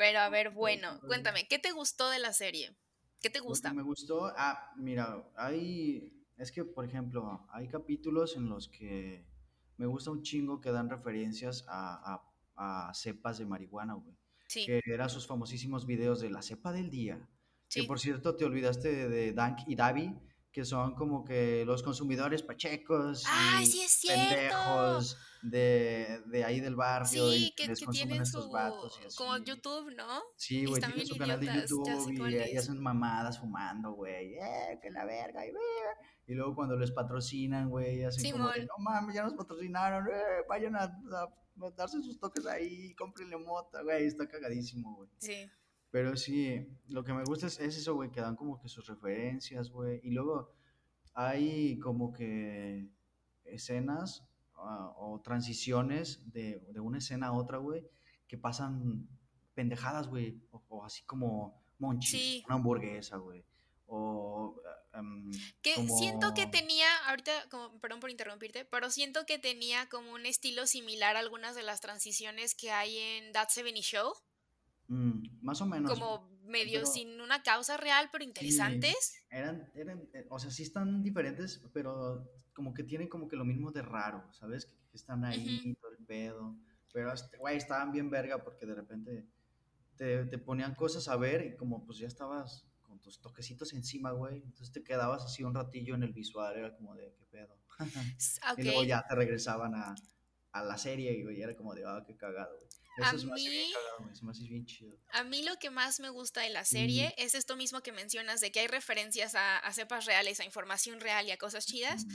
Pero a ver, bueno, cuéntame, ¿qué te gustó de la serie? ¿Qué te que gusta? me gustó, ah, mira, hay, es que, por ejemplo, hay capítulos en los que me gusta un chingo que dan referencias a, a, a cepas de marihuana, güey. Sí, Que eran sus famosísimos videos de la cepa del día. Que sí, por cierto, te olvidaste de, de Dank y Davi, que son como que los consumidores pachecos ¡Ay, y sí es cierto! pendejos de, de ahí del barrio y Sí, que, que, les que tienen estos su, vatos y así. como YouTube, ¿no? Sí, güey, tienen su canal de YouTube y, eh, y hacen mamadas fumando, güey. Eh, que la verga, y, eh. y luego cuando les patrocinan, güey, hacen como Simón. no mames, ya nos patrocinaron, eh, vayan a, a- a darse sus toques ahí, cómprenle mota, güey, está cagadísimo, güey. Sí, Pero sí, lo que me gusta es, es eso, güey, que dan como que sus referencias, güey. Y luego hay como que escenas ah, o transiciones de, de una escena a otra, güey, que pasan pendejadas, güey. O, o así como monchis, Sí. una hamburguesa, güey. O em, Que siento que como- tenía, ahorita, como, perdón por interrumpirte, pero siento que tenía como un estilo similar a algunas de las transiciones que hay en That 70 Show, mm, más o menos. como medio pero- sin una causa real, pero interesantes. Eran, eran, eh, o sea, sí están diferentes, pero como que tienen como que lo mismo de raro, ¿sabes? Que, que están ahí, Ujú. todo el pedo. Pero, güey, estaban bien verga porque de repente te, te ponían cosas a ver y como pues ya estabas con tus toquecitos encima, güey. Entonces te quedabas así un ratillo en el visual, era como de, ¿qué pedo? S- Y luego ya te regresaban a, a la serie, güey. Y era como de, ah, qué cagado, güey. A Eso bien mí- cagado, güey. Se me hace bien chido. A mí lo que más me gusta de la Mm. serie es esto mismo que mencionas, de que hay referencias a, a cepas reales, a información real y a cosas chidas. Mm,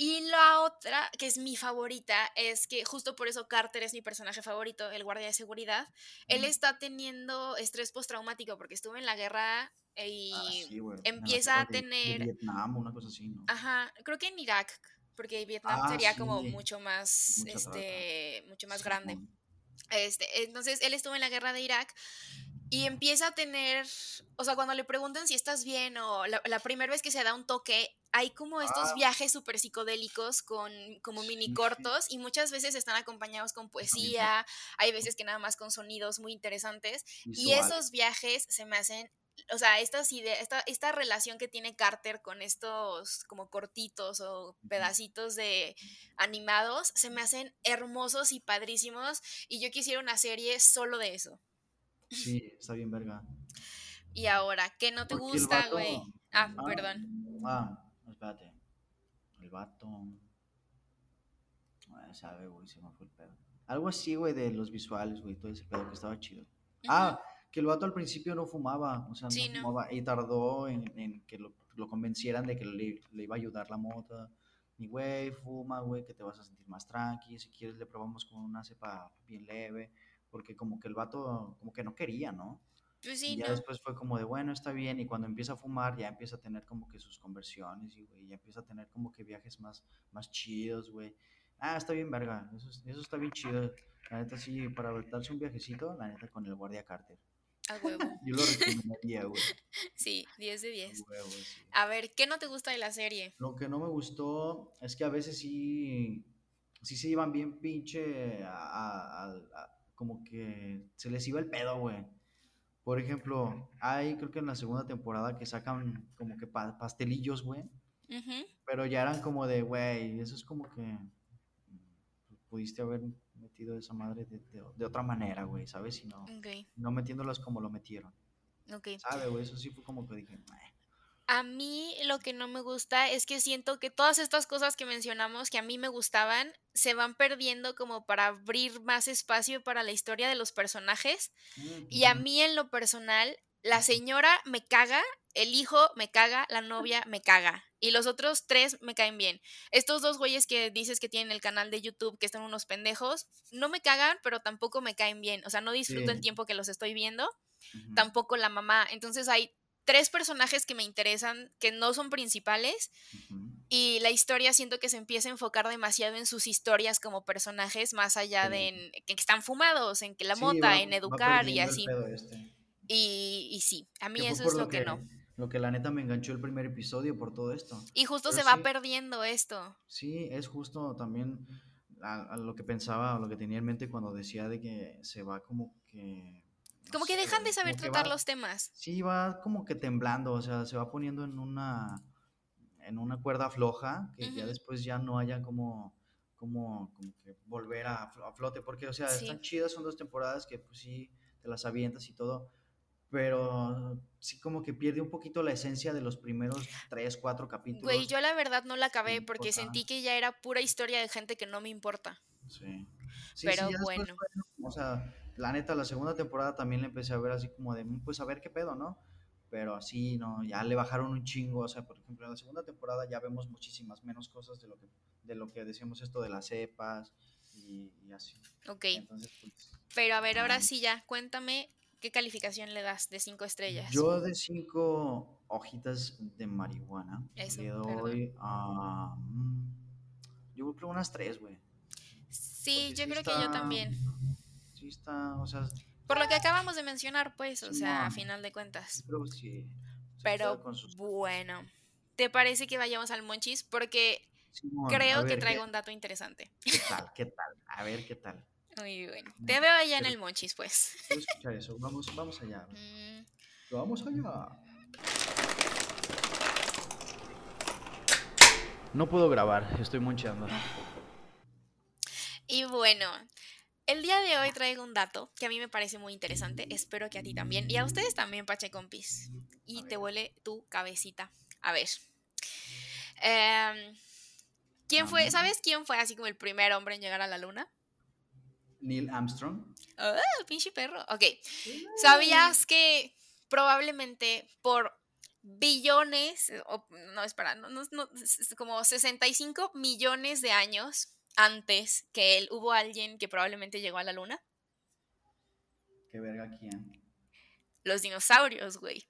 Y la otra, que es mi favorita, es que justo por eso Carter es mi personaje favorito, el guardia de seguridad. Él está teniendo estrés postraumático porque estuvo en la guerra y... Ah, sí, la empieza a guerra de- tener- Vietnam, una cosa así, ¿no? Ajá, creo que en Irak, porque Vietnam Ah, sería como mucho más, Mucha trata. este, mucho más Sí, grande. Este, entonces él estuvo en la guerra de Irak y empieza a tener, o sea, cuando le preguntan si estás bien o la, la primera vez que se da un toque, hay como estos Ah. viajes súper psicodélicos con como mini cortos y muchas veces están acompañados con poesía, hay veces que nada más con sonidos muy interesantes y esos viajes se me hacen, o sea, estas ideas, esta, esta relación que tiene Carter con estos como cortitos o pedacitos de animados, se me hacen hermosos y padrísimos y yo quisiera una serie solo de eso. Sí, está bien verga. Y ahora, ¿qué no te Porque gusta, vato- güey? Ah, Ah, perdón. Ah, espérate. El vato. Ah, sabe, güey, se me fue el pedo. Algo así, güey, de los visuales, güey, todo ese pedo que estaba chido. Ah, que el vato al principio no fumaba, o sea, Sí, no no. fumaba y tardó en, en que lo, lo convencieran de que le, le iba a ayudar la mota. Y, güey, fuma, güey, que te vas a sentir más tranqui. Si quieres, le probamos con una cepa bien leve. Porque como que el vato, como que no quería, ¿no? Pues y sí, ya no. después fue como de, bueno, está bien. Y cuando empieza a fumar, ya empieza a tener como que sus conversiones. Y, güey, ya empieza a tener como que viajes más, más chidos, güey. Ah, está bien, verga. Eso, es- eso está bien chido. La neta, sí, para darse un viajecito, la neta, con el guardia Carter. A huevo. Yo lo recomendaría, güey. Sí, 10 de A 10. huevo, sí. A ver, ¿qué no te gusta de la serie? Lo que no me gustó es que a veces sí, sí se iban bien pinche a, a- al- a- como que se les iba el pedo, güey. Por ejemplo, hay creo que en la segunda temporada que sacan como que pa- pastelillos, güey. Pero ya eran como de, güey, eso es como que mm, pudiste haber metido esa madre de, de- de otra manera, güey, ¿sabes? Y no, Ok, no metiéndolas como lo metieron. ok. ¿Sabes, güey? Eso sí fue como que dije, "Meh". A mí lo que no me gusta es que siento que todas estas cosas que mencionamos que a mí me gustaban se van perdiendo como para abrir más espacio para la historia de los personajes. Y a mí en lo personal, la señora me caga, el hijo me caga, la novia me caga. Y los otros tres me caen bien. Estos dos güeyes que dices que tienen el canal de YouTube, que están unos pendejos, no me cagan, pero tampoco me caen bien. O sea, no disfruto el tiempo que los estoy viendo, tampoco la mamá. Entonces hay tres personajes que me interesan, que no son principales, y la historia siento que se empieza a enfocar demasiado en sus historias como personajes, más allá Sí. de en, que están fumados, en que la Sí, mota, va- en educar y el así. pedo este. Y, y sí, a mí eso es lo que, no. Lo que la neta me enganchó el primer episodio por todo esto. Y justo Pero se va perdiendo esto. Sí, es justo también a, a lo que pensaba, o lo que tenía en mente cuando decía de que se va como que... Como que dejan de saber tratar va- los temas. Sí, va como que temblando, o sea, se va poniendo en una en una cuerda floja que ya después ya no haya como como, como que volver a, a flote, porque o sea, Sí. están chidas, son dos temporadas que pues sí te las avientas y todo, pero sí como que pierde un poquito la esencia de los primeros tres, cuatro capítulos. Güey, yo la verdad no la acabé porque sentí que ya era pura historia de gente que no me importa. Sí. Sí, Pero sí, después bueno. fue, o sea, la neta, la segunda temporada también le empecé a ver así como de, "Mm, pues a ver qué pedo, ¿no? Pero así, ¿no? Ya le bajaron un chingo, o sea, por ejemplo, en la segunda temporada ya vemos muchísimas menos cosas de lo que, de lo que decíamos esto de las cepas y, y así. Ok, Entonces, pues, pero a ver, ahora ah. sí ya, cuéntame qué calificación le das de cinco estrellas. yo de cinco hojitas de marihuana Eso, le doy a... mm, yo creo unas tres, güey. sí, porque yo sí creo que yo también. Sí está, o sea, Por lo que acabamos de mencionar, pues, o sea, a final de cuentas. creo que sí. Pero sus- bueno, ¿te parece que vayamos al Monchis? Porque creo que traigo ¿qué- un dato interesante. ¿Qué tal? ¿Qué tal? A ver, ¿qué tal? Muy bueno. Te veo allá en el Monchis, pues. Eso. Vamos, vamos allá. Mm, Vamos allá. No puedo grabar, estoy moncheando. Y bueno, el día de hoy traigo un dato que a mí me parece muy interesante. Espero que a ti también. Y a ustedes también, Pache Compis. Y te huele tu cabecita. A ver. Em, ¿Quién fue, sabes quién fue así como el primer hombre en llegar a la luna? Neil Armstrong. Ah, pinche perro. Ok. ¿Sabías que probablemente por billones, o- no, espera, no, no, no, como 65 millones de años antes que él, hubo alguien que probablemente llegó a la luna? Qué verga quién. Los dinosaurios, güey.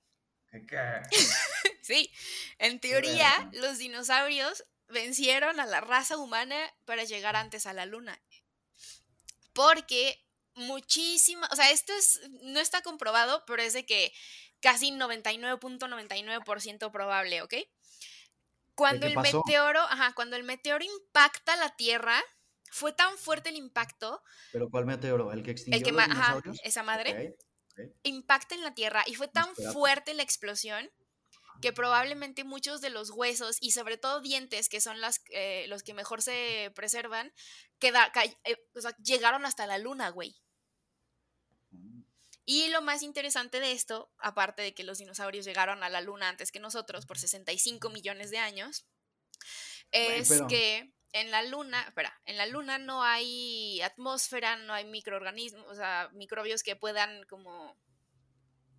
¿Qué qué? Sí, en teoría los dinosaurios vencieron a la raza humana para llegar antes a la luna. Porque muchísima, o sea, esto es, no está comprobado, pero es de que casi 99.99% probable, ¿ok? Cuando el pasó? meteoro, ajá, cuando el meteoro impacta la Tierra, fue tan fuerte el impacto, ¿Pero cuál meteoro? ¿El que extinguió el que, los ma- ajá, esa madre, impacta en la Tierra y fue tan Espérate. fuerte la explosión que probablemente muchos de los huesos y sobre todo dientes, que son las, eh, los que mejor se preservan, queda, eh, o sea, llegaron hasta la luna, güey. Mm. Y lo más interesante de esto, aparte de que los dinosaurios llegaron a la luna antes que nosotros por 65 millones de años, es que en la luna, espera, en la luna no hay atmósfera, no hay microorganismos, o sea, microbios que puedan como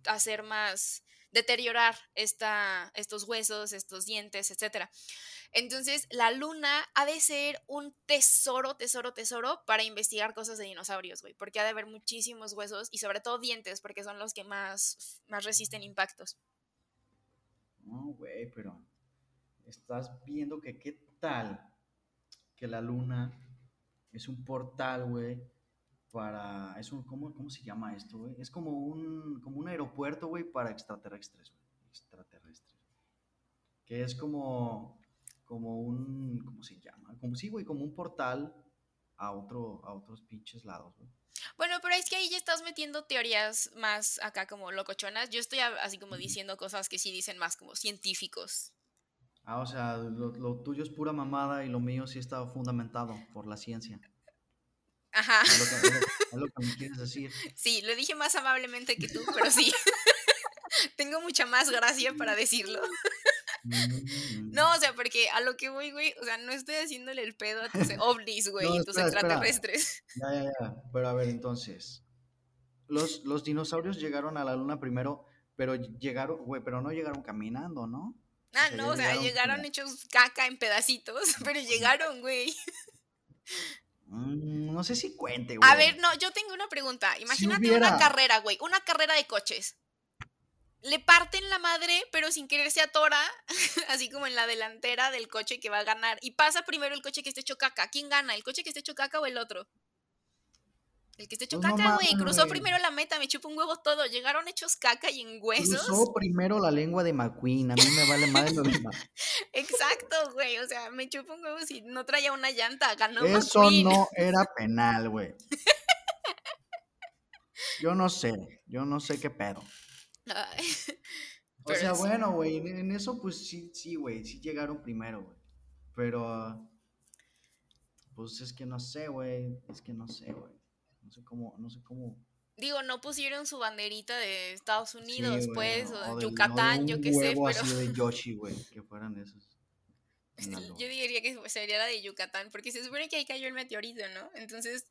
hacer más, deteriorar esta, estos huesos, estos dientes, etcétera. Entonces, la luna ha de ser un tesoro, tesoro, tesoro para investigar cosas de dinosaurios, güey, porque ha de haber muchísimos huesos y sobre todo dientes, porque son los que más, más resisten impactos. No, güey, pero estás viendo que qué tal que la luna es un portal, güey, para... Es un, ¿cómo, ¿Cómo se llama esto, güey? Es como un, como un aeropuerto, güey, para extraterrestres, güey. Extraterrestres. Que es como, como un... ¿Cómo se llama? Como sí, güey, como un portal a, otro, a otros pinches lados, güey. Bueno, pero es que ahí ya estás metiendo teorías más acá como locochonas. Yo estoy así como diciendo cosas que sí dicen más como científicos. Ah, o sea, lo, lo tuyo es pura mamada y lo mío sí está fundamentado por la ciencia. Ajá, Es lo que, es lo- es lo que me quieres decir. sí, lo dije más amablemente que tú, pero sí. Tengo mucha más gracia para decirlo. Mm. No, o sea, porque a lo que voy, güey, o sea, no estoy haciéndole el pedo a tus ovnis, güey, No, y tus espera, espera. extraterrestres. Ya, ya, ya. Pero a ver, entonces. Los, los dinosaurios llegaron a la luna primero, pero llegaron, güey, pero no llegaron caminando, ¿no? Ah, sea, no, o sea, llegaron llegaron hechos caca en pedacitos, pero llegaron, güey. Mm, no sé si cuente, güey. A ver, no, yo tengo una pregunta. Imagínate una hubiera- carrera, güey, una carrera de coches. Le parten la madre, pero sin querer se atora, así como en la delantera del coche que va a ganar. Y pasa primero el coche que esté hecho caca. ¿Quién gana? ¿El coche que esté hecho caca o el otro? El que esté hecho Pues caca, güey. Cruzó primero la meta, me chupa un huevo todo. Llegaron hechos caca y en huesos. Cruzó primero la lengua de McQueen. A mí me vale madre lo de Ma- Exacto, güey. O sea, me chupa un huevo si no traía una llanta. Ganó Eso McQueen. no era penal, güey. Yo no sé, yo no sé qué pedo. Ay, O sea, sí. bueno, güey, en, eso pues sí, sí, güey, sí llegaron primero, güey. Pero, pues es que no sé, güey, es que no sé, güey. No sé cómo, no sé cómo. Digo, no pusieron su banderita de Estados sí, Unidos, güey, pues, o de Yucatán, yo qué sé, pero así de Yoshi, güey, que fueran esos. yo diría que sería la de Yucatán, porque se supone que ahí cayó el meteorito, ¿no? Entonces,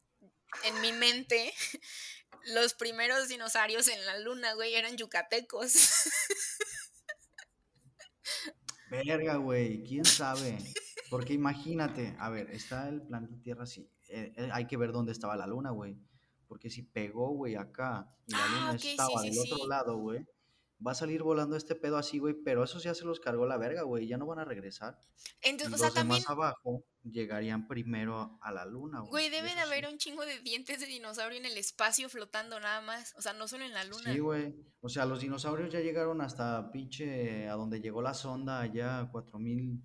en mi mente, los primeros dinosaurios en la luna, güey, eran yucatecos. Verga, güey, quién sabe. Porque imagínate, a ver, está el planeta Tierra así. eh, eh, hay que ver dónde estaba la luna, güey. Porque si pegó, güey, acá y la Ah, luna sí, estaba sí, del otro lado, güey, va a salir volando este pedo así, güey. Pero eso ya se los cargó la verga, güey. Ya no van a regresar. Entonces, o los sea, también, demás abajo llegarían primero a la luna, güey. güey, debe de haber un chingo de dientes de dinosaurio en el espacio flotando nada más. O sea, no solo en la luna. Sí, güey. O sea, los dinosaurios ya llegaron hasta pinche a donde llegó la sonda allá, 4000.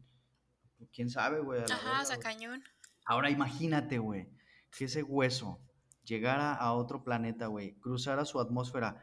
Quién sabe, güey. Ajá, o sea, cañón. Ahora imagínate, güey, que ese hueso llegara a otro planeta, güey, cruzara su atmósfera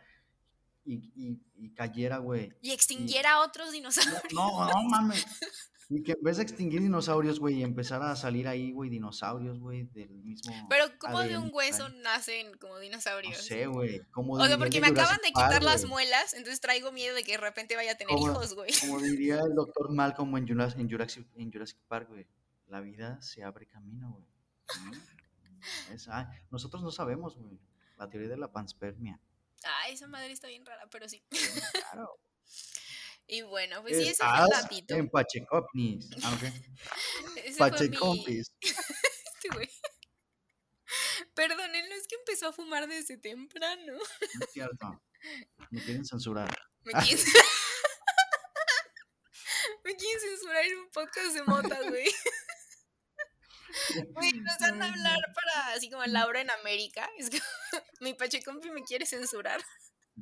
y, y- y cayera, güey. Y extinguiera a otros dinosaurios. No, no mames. Y que en vez de extinguir dinosaurios, güey, empezara a salir ahí, güey, dinosaurios, güey, del mismo. Pero como de un hueso nacen como No dinosaurios. sé, güey. O sea, porque me acaban de quitar las muelas, entonces traigo miedo de que de repente vaya a tener Como- hijos, güey. Como diría el doctor Malcolm en Jurassic, en Jurassic, en Jurassic Park, güey. la vida se abre camino, güey. Nosotros no sabemos, güey. La teoría de la panspermia. Ah, esa madre está bien rara, pero sí. Claro. Y bueno, pues sí, ese fue Estás datito. en Pachecopnis. Ah, ok. Ese fue mi- este. Perdónenlo, es que empezó a fumar desde temprano. No es cierto. Me quieren censurar. Me quieren... Me quieren censurar en un podcast de mota, güey. Güey, nos van a hablar para así como Laura en América. Es que mi pachecompi me quiere censurar.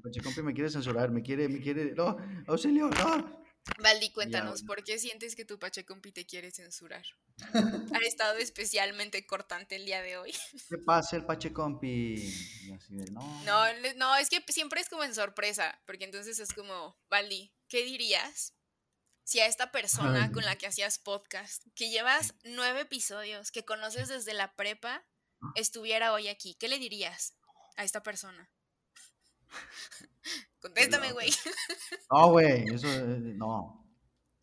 Pachecompi me quiere censurar, me quiere, me quiere. No, auxilio, no. Valdi, cuéntanos, bueno. ¿por qué sientes que tu pachecompi te quiere censurar? Ha estado especialmente cortante el día de hoy. ¿Qué pasa el de, no. No, no, es que siempre es como en sorpresa, porque entonces es como, Valdi, ¿qué dirías si a esta persona Ay. con la que hacías podcast, que llevas nueve episodios, que conoces desde la prepa, estuviera hoy aquí? ¿Qué le dirías a esta persona? Contéstame, güey. No, güey, eso, eh, no.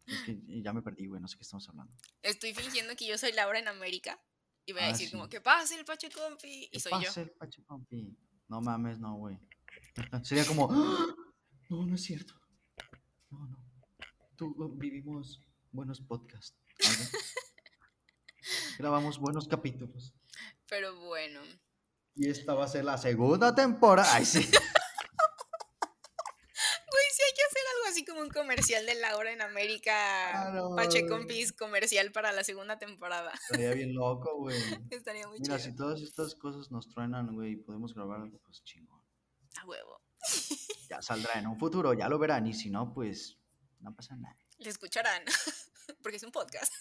Es que ya me perdí, güey, no sé qué estamos hablando. Estoy fingiendo que yo soy Laura en América y voy a Ah, decir sí. como que pase el Pache Compi y ¿Qué soy yo. pasa el Pachecompi? No mames, no, güey. Sería como, ¡Ah! no, no es cierto. No, no. Tú uh, vivimos buenos podcasts. ¿vale? Grabamos buenos capítulos. Pero bueno, Y esta va a ser la segunda temporada. Ay, sí. güey, sí hay que hacer algo así como un comercial de Laura en América. Claro, Pache güey. Compis comercial para la segunda temporada. Estaría bien loco, güey. Estaría muy Mira, chido. si todas estas cosas nos truenan, güey, y podemos grabar algo, pues chingón. A huevo. Ya saldrá en un futuro, ya lo verán. Y si no, pues no pasa nada. Le escucharán. Porque es un podcast.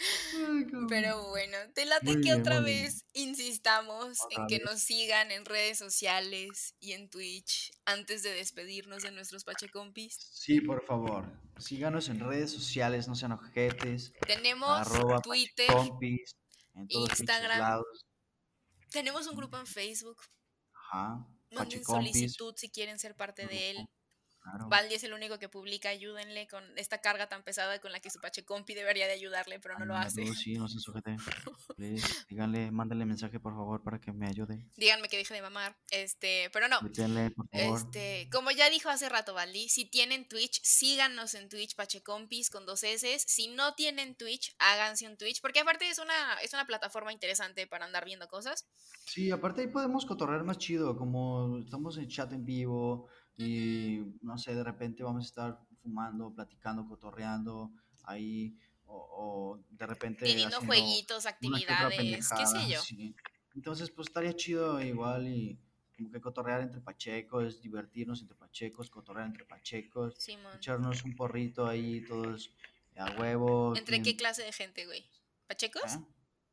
Pero bueno, te late Muy que bien, otra bien. vez insistamos en que vez. nos sigan en redes sociales y en Twitch antes de despedirnos de nuestros Pache Compis. Sí, por favor. Síganos en redes sociales, no sean ojetes. Tenemos Arroba Twitter, Compis. En todos Instagram. lados. tenemos un grupo en Facebook. Ajá. Manden Pachecompis, solicitud si quieren ser parte de él. Claro. Valdi es el único que publica, ayúdenle con esta carga tan pesada con la que su Pache Compi debería de ayudarle, pero no lo Ah, hace. no, sí, no se sujete. Please, díganle, mándenle mensaje, por favor, para que me ayude. Díganme que deje de mamar. Este, pero no. Díganle, por favor. Este, como ya dijo hace rato Valdi, si tienen Twitch, síganos en Twitch Pachecompis con dos S. Si no tienen Twitch, háganse un Twitch, porque aparte es una, es una plataforma interesante para andar viendo cosas. Sí, aparte ahí podemos cotorrear más chido, como estamos en chat en vivo y no sé, de repente vamos a estar fumando, platicando, cotorreando ahí o, o de repente Teniendo jueguitos, actividades, qué sé yo. sí. Entonces, pues estaría chido igual y como que cotorrear entre pachecos, divertirnos entre pachecos, cotorrear entre pachecos, Simón. echarnos un porrito ahí todos a huevo. ¿Entre qué clase de gente, güey? ¿Pachecos? ¿Eh?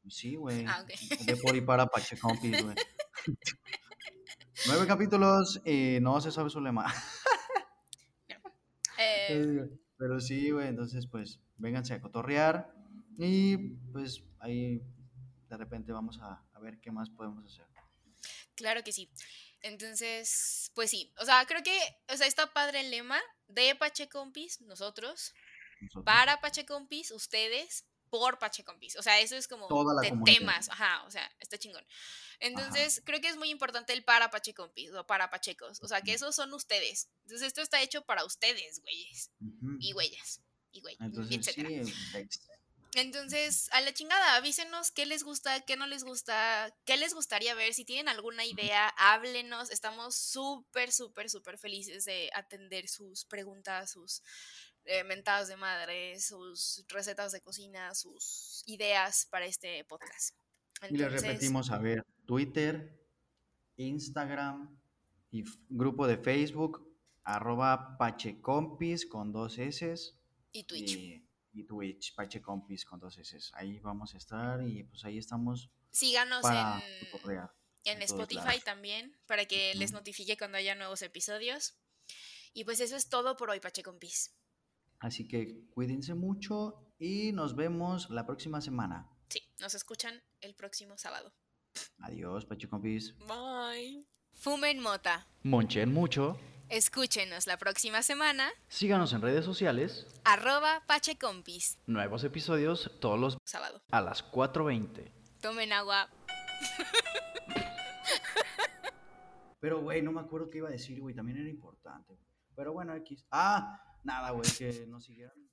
Sí, güey. Ah, ok. De por y para Pachecompis, güey. Nueve capítulos y no se sabe su lema. Eh, Pero sí, güey, entonces pues vénganse a cotorrear y pues ahí de repente vamos a, a ver qué más podemos hacer. claro que sí. Entonces, pues sí. O sea, creo que, o sea, está padre el lema de Pachecompis, nosotros, Nosotros. para Pachecompis, ustedes, por Pachecompis. O sea, eso es como de temas. Ajá, o sea, está chingón. Entonces, creo que es muy importante el para Pachecompis o para Pachecos. O sea, que esos son ustedes. Entonces, esto está hecho para ustedes, güeyes. Y güeyes. Y güey. y Entonces sí, etcétera. Entonces, a la chingada, avísenos qué les gusta, qué no les gusta, qué les gustaría ver. Si tienen alguna idea, háblenos. Estamos súper, súper, súper felices de atender sus preguntas, sus eh, mentadas de madre, sus recetas de cocina, sus ideas para este podcast. y les repetimos, a ver, Twitter, Instagram y grupo de Facebook, arroba Pachecompis con dos S. Y Twitch. Y, y Twitch, Pachecompis con dos S. Ahí vamos a estar y pues ahí estamos Síganos para en, Spotify lados. también para que les notifique cuando haya nuevos episodios. Y pues eso es todo por hoy, Pachecompis. Así que cuídense mucho y nos vemos la próxima semana. Sí, nos escuchan el próximo sábado. Adiós, Pachecompis. Bye. Fumen mota. Monchen mucho. Escúchenos la próxima semana. Síganos en redes sociales. Arroba Pachecompis. Nuevos episodios todos los Sábado. a las 4.20. Tomen agua. Pero, güey, no me acuerdo qué iba a decir, güey. También era importante. Pero bueno, X. Ah, nada, güey, que nos siguieran.